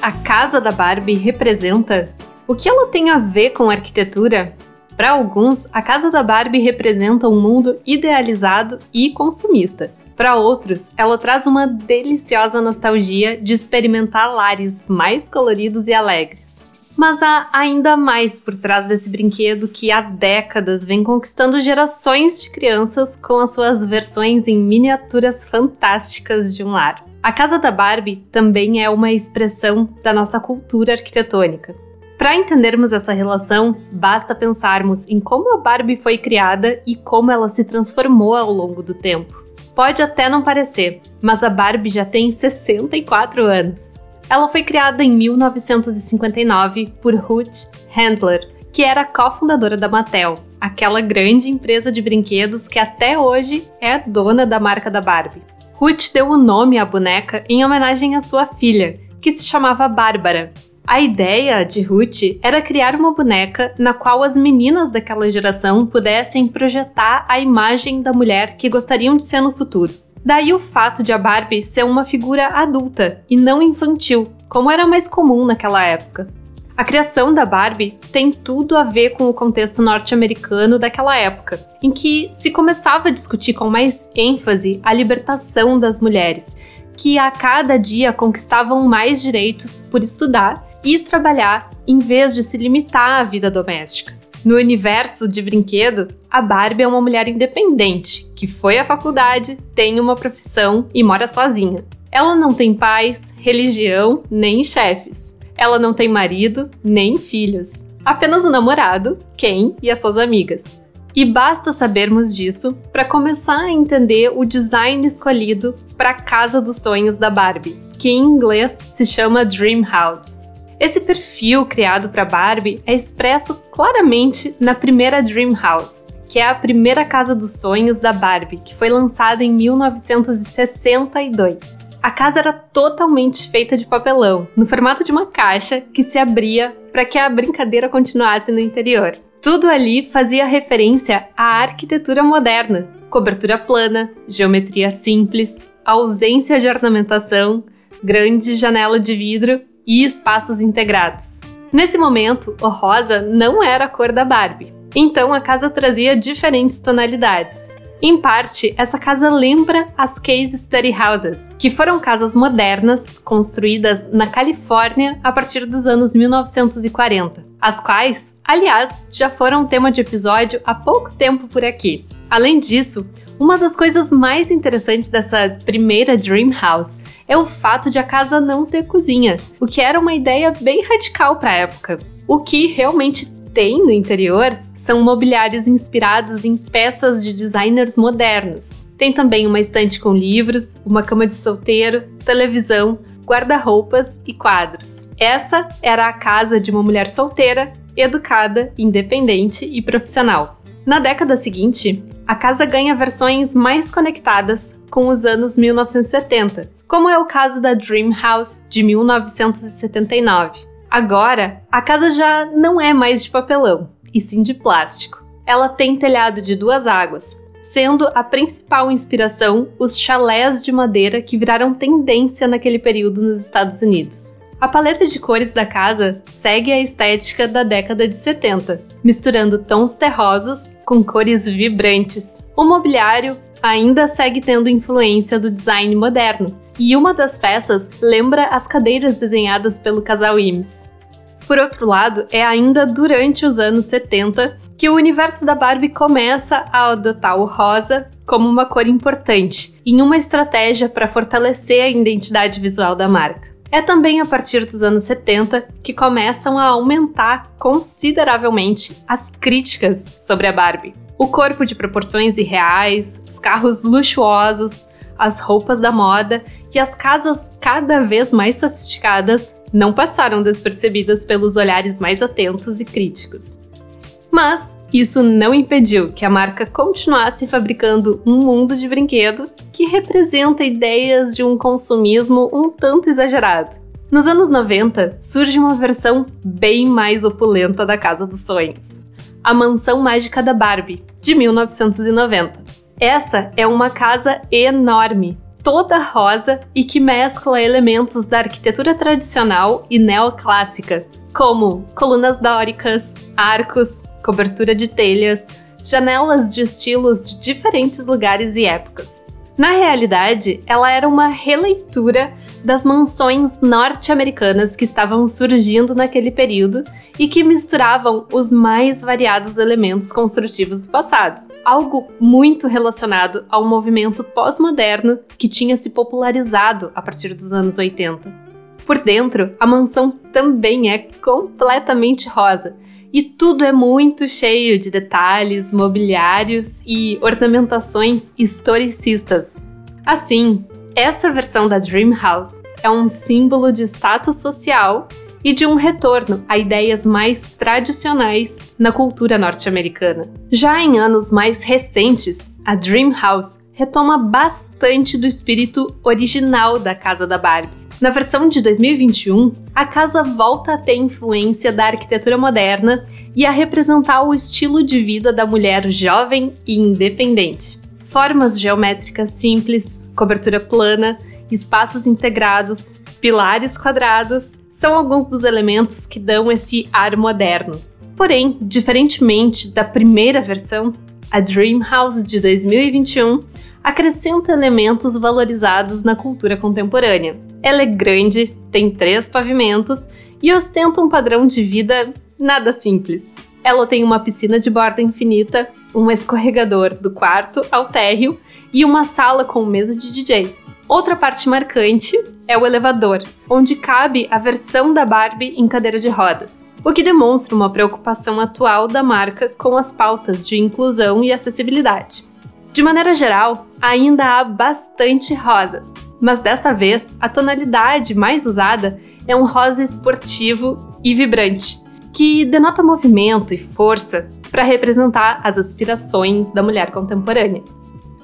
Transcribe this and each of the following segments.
a casa da Barbie representa? O que ela tem a ver com arquitetura? Para alguns, a casa da Barbie representa um mundo idealizado e consumista. Para outros, ela traz uma deliciosa nostalgia de experimentar lares mais coloridos e alegres. Mas há ainda mais por trás desse brinquedo que há décadas vem conquistando gerações de crianças com as suas versões em miniaturas fantásticas de um lar. A casa da Barbie também é uma expressão da nossa cultura arquitetônica. Para entendermos essa relação, basta pensarmos em como a Barbie foi criada e como ela se transformou ao longo do tempo. Pode até não parecer, mas a Barbie já tem 64 anos. Ela foi criada em 1959 por Ruth Handler, que era cofundadora da Mattel, aquela grande empresa de brinquedos que até hoje é dona da marca da Barbie. Ruth deu o nome à boneca em homenagem à sua filha, que se chamava Bárbara. A ideia de Ruth era criar uma boneca na qual as meninas daquela geração pudessem projetar a imagem da mulher que gostariam de ser no futuro. Daí o fato de a Barbie ser uma figura adulta e não infantil, como era mais comum naquela época. A criação da Barbie tem tudo a ver com o contexto norte-americano daquela época, em que se começava a discutir com mais ênfase a libertação das mulheres, que a cada dia conquistavam mais direitos por estudar e trabalhar em vez de se limitar à vida doméstica. No universo de brinquedo, a Barbie é uma mulher independente, que foi à faculdade, tem uma profissão e mora sozinha. Ela não tem pais, religião, nem chefes. Ela não tem marido, nem filhos. Apenas o namorado, Ken e as suas amigas. E basta sabermos disso para começar a entender o design escolhido para a casa dos sonhos da Barbie, que em inglês se chama Dream House. Esse perfil criado para Barbie é expresso claramente na primeira Dream House, que é a primeira casa dos sonhos da Barbie, que foi lançada em 1962. A casa era totalmente feita de papelão, no formato de uma caixa que se abria para que a brincadeira continuasse no interior. Tudo ali fazia referência à arquitetura moderna: cobertura plana, geometria simples, ausência de ornamentação, grande janela de vidro e espaços integrados. Nesse momento, o rosa não era a cor da Barbie, então a casa trazia diferentes tonalidades. Em parte, essa casa lembra as Case Study Houses, que foram casas modernas construídas na Califórnia a partir dos anos 1940, as quais, aliás, já foram tema de episódio há pouco tempo por aqui. Além disso, uma das coisas mais interessantes dessa primeira Dream House é o fato de a casa não ter cozinha, o que era uma ideia bem radical para a época. O que realmente tem no interior são mobiliários inspirados em peças de designers modernos. Tem também uma estante com livros, uma cama de solteiro, televisão, guarda-roupas e quadros. Essa era a casa de uma mulher solteira, educada, independente e profissional. Na década seguinte, a casa ganha versões mais conectadas com os anos 1970, como é o caso da Dream House de 1979. Agora, a casa já não é mais de papelão, e sim de plástico. Ela tem telhado de duas águas, sendo a principal inspiração os chalés de madeira que viraram tendência naquele período nos Estados Unidos. A paleta de cores da casa segue a estética da década de 70, misturando tons terrosos com cores vibrantes. O mobiliário ainda segue tendo influência do design moderno, e uma das peças lembra as cadeiras desenhadas pelo casal Imes. Por outro lado, é ainda durante os anos 70 que o universo da Barbie começa a adotar o rosa como uma cor importante, em uma estratégia para fortalecer a identidade visual da marca. É também a partir dos anos 70 que começam a aumentar consideravelmente as críticas sobre a Barbie. O corpo de proporções irreais, os carros luxuosos, as roupas da moda e as casas cada vez mais sofisticadas não passaram despercebidas pelos olhares mais atentos e críticos. Mas isso não impediu que a marca continuasse fabricando um mundo de brinquedo que representa ideias de um consumismo um tanto exagerado. Nos anos 90, surge uma versão bem mais opulenta da Casa dos Sonhos, a Mansão Mágica da Barbie, de 1990. Essa é uma casa enorme, toda rosa e que mescla elementos da arquitetura tradicional e neoclássica, como colunas dóricas, arcos, cobertura de telhas, janelas de estilos de diferentes lugares e épocas. Na realidade, ela era uma releitura das mansões norte-americanas que estavam surgindo naquele período e que misturavam os mais variados elementos construtivos do passado. Algo muito relacionado ao movimento pós-moderno que tinha se popularizado a partir dos anos 80. Por dentro, a mansão também é completamente rosa e tudo é muito cheio de detalhes, mobiliários e ornamentações historicistas. Assim, essa versão da Dream House é um símbolo de status social e de um retorno a ideias mais tradicionais na cultura norte-americana. Já em anos mais recentes, a Dream House retoma bastante do espírito original da casa da Barbie. Na versão de 2021, a casa volta a ter influência da arquitetura moderna e a representar o estilo de vida da mulher jovem e independente formas geométricas simples, cobertura plana, espaços integrados, pilares quadrados são alguns dos elementos que dão esse ar moderno. Porém, diferentemente da primeira versão, a Dream House de 2021 acrescenta elementos valorizados na cultura contemporânea. Ela é grande, tem três pavimentos e ostenta um padrão de vida nada simples. Ela tem uma piscina de borda infinita, um escorregador do quarto ao térreo e uma sala com mesa de DJ. Outra parte marcante é o elevador, onde cabe a versão da Barbie em cadeira de rodas, o que demonstra uma preocupação atual da marca com as pautas de inclusão e acessibilidade. De maneira geral, ainda há bastante rosa, mas dessa vez a tonalidade mais usada é um rosa esportivo e vibrante, que denota movimento e força para representar as aspirações da mulher contemporânea.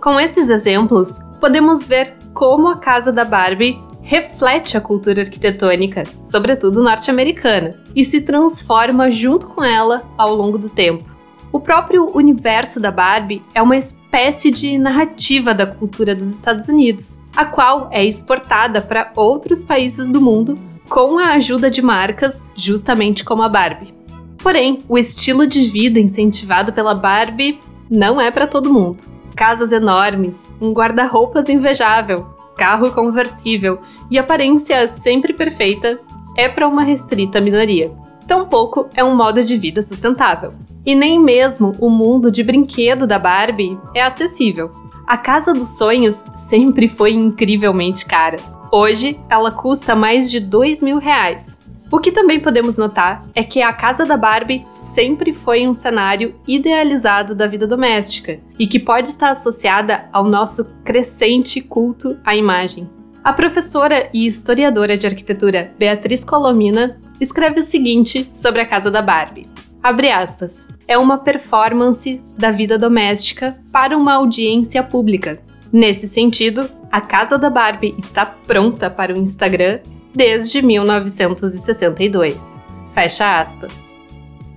Com esses exemplos, podemos ver como a casa da Barbie reflete a cultura arquitetônica, sobretudo norte-americana, e se transforma junto com ela ao longo do tempo. O próprio universo da Barbie é uma espécie de narrativa da cultura dos Estados Unidos, a qual é exportada para outros países do mundo com a ajuda de marcas justamente como a Barbie. Porém, o estilo de vida incentivado pela Barbie não é para todo mundo. Casas enormes, um guarda-roupas invejável, carro conversível e aparência sempre perfeita é para uma restrita minoria. Tampouco é um modo de vida sustentável. E nem mesmo o mundo de brinquedo da Barbie é acessível. A Casa dos Sonhos sempre foi incrivelmente cara. Hoje, ela custa mais de dois mil reais, o que também podemos notar é que a casa da Barbie sempre foi um cenário idealizado da vida doméstica e que pode estar associada ao nosso crescente culto à imagem. A professora e historiadora de arquitetura Beatriz Colomina escreve o seguinte sobre a casa da Barbie. Abre aspas. É uma performance da vida doméstica para uma audiência pública. Nesse sentido, a casa da Barbie está pronta para o Instagram desde 1962. Fecha aspas.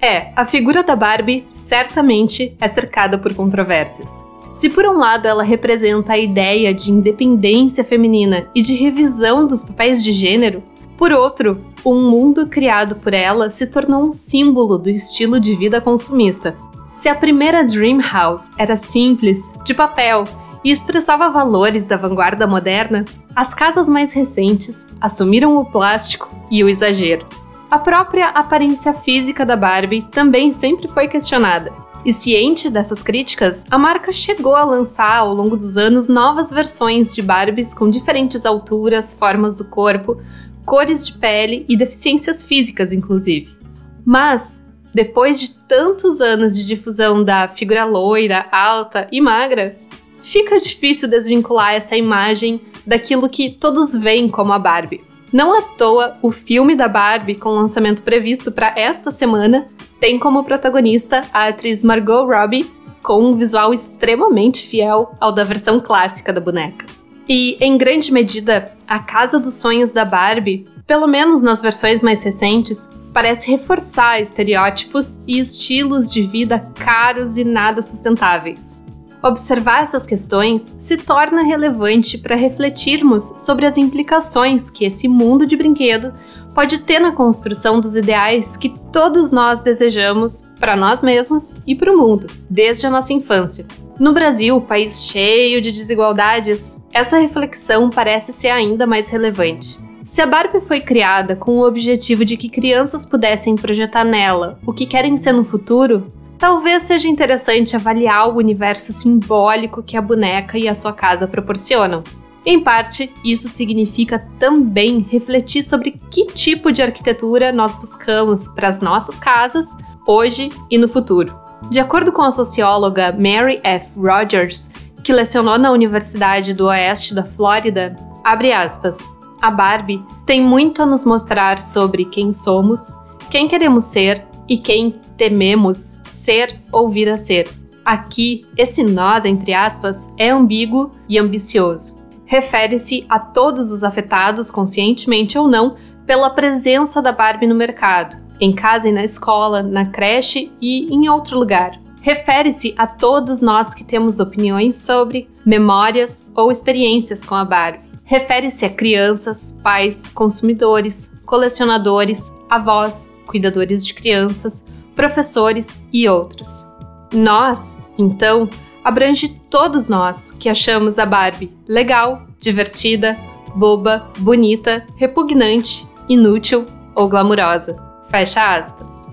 É, a figura da Barbie certamente é cercada por controvérsias. Se por um lado ela representa a ideia de independência feminina e de revisão dos papéis de gênero, por outro, o mundo criado por ela se tornou um símbolo do estilo de vida consumista. Se a primeira Dream House era simples, de papel e expressava valores da vanguarda moderna, as casas mais recentes assumiram o plástico e o exagero. A própria aparência física da Barbie também sempre foi questionada. E ciente dessas críticas, a marca chegou a lançar ao longo dos anos novas versões de Barbies com diferentes alturas, formas do corpo, cores de pele e deficiências físicas, inclusive. Mas, depois de tantos anos de difusão da figura loira, alta e magra, fica difícil desvincular essa imagem daquilo que todos veem como a Barbie. Não à toa, o filme da Barbie, com lançamento previsto para esta semana, tem como protagonista a atriz Margot Robbie, com um visual extremamente fiel ao da versão clássica da boneca. E, em grande medida, a casa dos sonhos da Barbie, pelo menos nas versões mais recentes, parece reforçar estereótipos e estilos de vida caros e nada sustentáveis. Observar essas questões se torna relevante para refletirmos sobre as implicações que esse mundo de brinquedo pode ter na construção dos ideais que todos nós desejamos para nós mesmos e para o mundo, desde a nossa infância. No Brasil, país cheio de desigualdades, essa reflexão parece ser ainda mais relevante. Se a Barbie foi criada com o objetivo de que crianças pudessem projetar nela o que querem ser no futuro, talvez seja interessante avaliar o universo simbólico que a boneca e a sua casa proporcionam. Em parte, isso significa também refletir sobre que tipo de arquitetura nós buscamos para as nossas casas, hoje e no futuro. De acordo com a socióloga Mary F. Rogers, que lecionou na Universidade do Oeste da Flórida, abre aspas, a Barbie tem muito a nos mostrar sobre quem somos, quem queremos ser e quem tememos ser ou vir a ser. Aqui, esse nós, entre aspas, é ambíguo e ambicioso. Refere-se a todos os afetados, conscientemente ou não, pela presença da Barbie no mercado, em casa e na escola, na creche e em outro lugar. Refere-se a todos nós que temos opiniões sobre, memórias ou experiências com a Barbie. Refere-se a crianças, pais, consumidores, colecionadores, avós, cuidadores de crianças, professores e outros. Nós, então, abrange todos nós que achamos a Barbie legal, divertida, boba, bonita, repugnante, inútil ou glamurosa. Fecha aspas.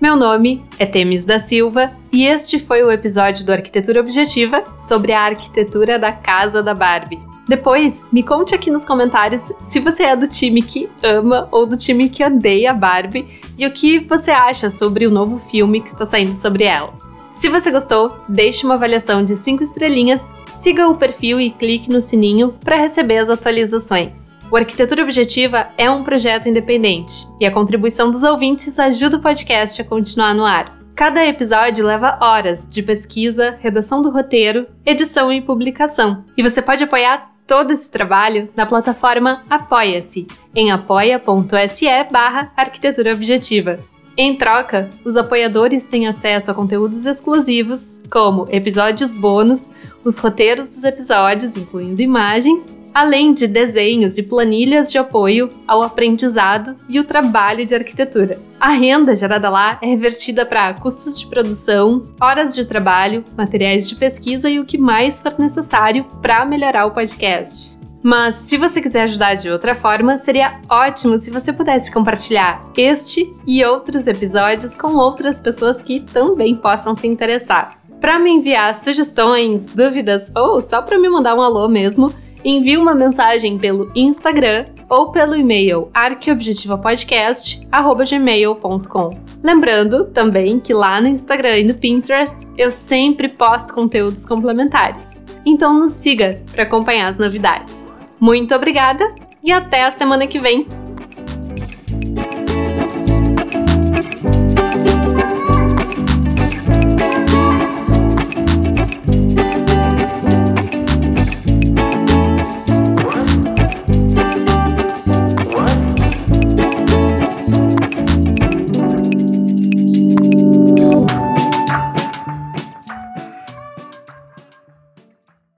Meu nome é Temis da Silva e este foi o episódio do Arquitetura Objetiva sobre a arquitetura da casa da Barbie. Depois, me conte aqui nos comentários se você é do time que ama ou do time que odeia Barbie e o que você acha sobre o novo filme que está saindo sobre ela. Se você gostou, deixe uma avaliação de 5 estrelinhas, siga o perfil e clique no sininho para receber as atualizações. O Arquitetura Objetiva é um projeto independente e a contribuição dos ouvintes ajuda o podcast a continuar no ar. Cada episódio leva horas de pesquisa, redação do roteiro, edição e publicação. E você pode apoiar todo esse trabalho na plataforma Apoia-se, em apoia.se barra arquitetura objetiva. Em troca, os apoiadores têm acesso a conteúdos exclusivos, como episódios bônus, os roteiros dos episódios, incluindo imagens, além de desenhos e planilhas de apoio ao aprendizado e o trabalho de arquitetura. A renda gerada lá é revertida para custos de produção, horas de trabalho, materiais de pesquisa e o que mais for necessário para melhorar o podcast. Mas se você quiser ajudar de outra forma, seria ótimo se você pudesse compartilhar este e outros episódios com outras pessoas que também possam se interessar. Para me enviar sugestões, dúvidas ou só para me mandar um alô mesmo, envie uma mensagem pelo Instagram ou pelo e-mail arqueobjetivapodcast@gmail.com. Lembrando também que lá no Instagram e no Pinterest eu sempre posto conteúdos complementares. Então nos siga para acompanhar as novidades. Muito obrigada e até a semana que vem.